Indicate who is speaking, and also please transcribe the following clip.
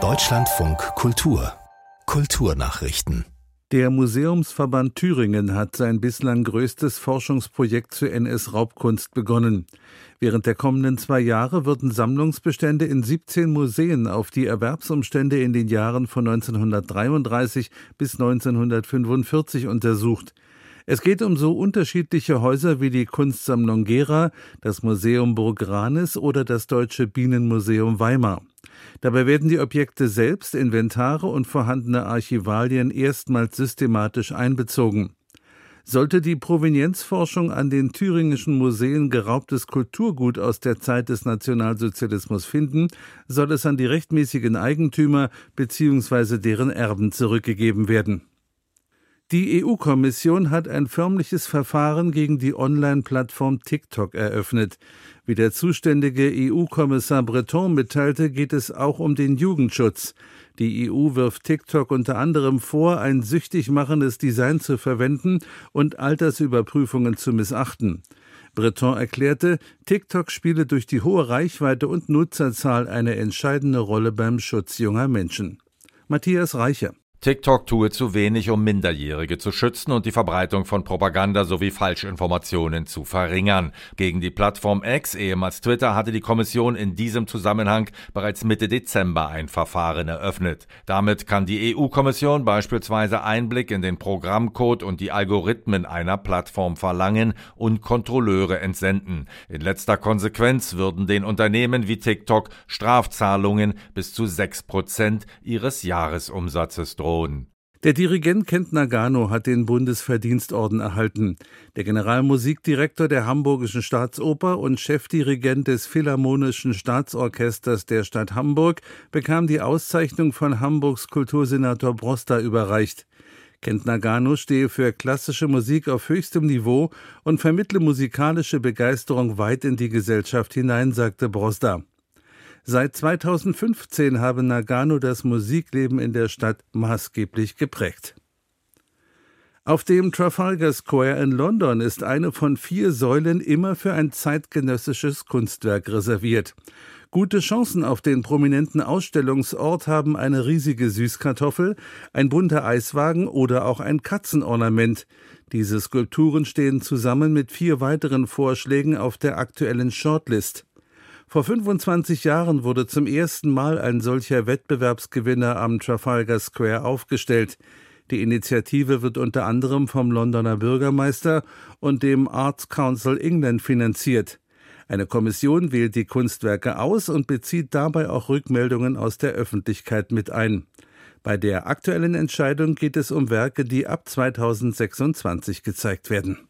Speaker 1: Deutschlandfunk Kultur Kulturnachrichten
Speaker 2: der Museumsverband Thüringen hat sein bislang größtes Forschungsprojekt zur NS-Raubkunst begonnen. Während der kommenden zwei Jahre würden Sammlungsbestände in 17 Museen auf die Erwerbsumstände in den Jahren von 1933 bis 1945 untersucht. Es geht um so unterschiedliche Häuser wie die Kunstsammlung Gera, das Museum Burg Ranis oder das Deutsche Bienenmuseum Weimar. Dabei werden die Objekte selbst, Inventare und vorhandene Archivalien erstmals systematisch einbezogen. Sollte die Provenienzforschung an den thüringischen Museen geraubtes Kulturgut aus der Zeit des Nationalsozialismus finden, soll es an die rechtmäßigen Eigentümer bzw. deren Erben zurückgegeben werden. Die EU-Kommission hat ein förmliches Verfahren gegen die Online-Plattform TikTok eröffnet. Wie der zuständige EU-Kommissar Breton mitteilte, geht es auch um den Jugendschutz. Die EU wirft TikTok unter anderem vor, ein süchtig machendes Design zu verwenden und Altersüberprüfungen zu missachten. Breton erklärte, TikTok spiele durch die hohe Reichweite und Nutzerzahl eine entscheidende Rolle beim Schutz junger Menschen. Matthias Reicher
Speaker 3: TikTok tue zu wenig, um Minderjährige zu schützen und die Verbreitung von Propaganda sowie Falschinformationen zu verringern. Gegen die Plattform X, ehemals Twitter, hatte die Kommission in diesem Zusammenhang bereits Mitte Dezember ein Verfahren eröffnet. Damit kann die EU-Kommission beispielsweise Einblick in den Programmcode und die Algorithmen einer Plattform verlangen und Kontrolleure entsenden. In letzter Konsequenz würden den Unternehmen wie TikTok Strafzahlungen bis zu sechs Prozent ihres Jahresumsatzes drohen drohen.
Speaker 2: Der Dirigent Kent Nagano hat den Bundesverdienstorden erhalten. Der Generalmusikdirektor der Hamburgischen Staatsoper und Chefdirigent des Philharmonischen Staatsorchesters der Stadt Hamburg bekam die Auszeichnung von Hamburgs Kultursenator Broster überreicht. Kent Nagano stehe für klassische Musik auf höchstem Niveau und vermittle musikalische Begeisterung weit in die Gesellschaft hinein, sagte Broster. Seit 2015 habe Nagano das Musikleben in der Stadt maßgeblich geprägt. Auf dem Trafalgar Square in London ist eine von vier Säulen immer für ein zeitgenössisches Kunstwerk reserviert. Gute Chancen auf den prominenten Ausstellungsort haben eine riesige Süßkartoffel, ein bunter Eiswagen oder auch ein Katzenornament. Diese Skulpturen stehen zusammen mit vier weiteren Vorschlägen auf der aktuellen Shortlist. Vor 25 Jahren wurde zum ersten Mal ein solcher Wettbewerbsgewinner am Trafalgar Square aufgestellt. Die Initiative wird unter anderem vom Londoner Bürgermeister und dem Arts Council England finanziert. Eine Kommission wählt die Kunstwerke aus und bezieht dabei auch Rückmeldungen aus der Öffentlichkeit mit ein. Bei der aktuellen Entscheidung geht es um Werke, die ab 2026 gezeigt werden.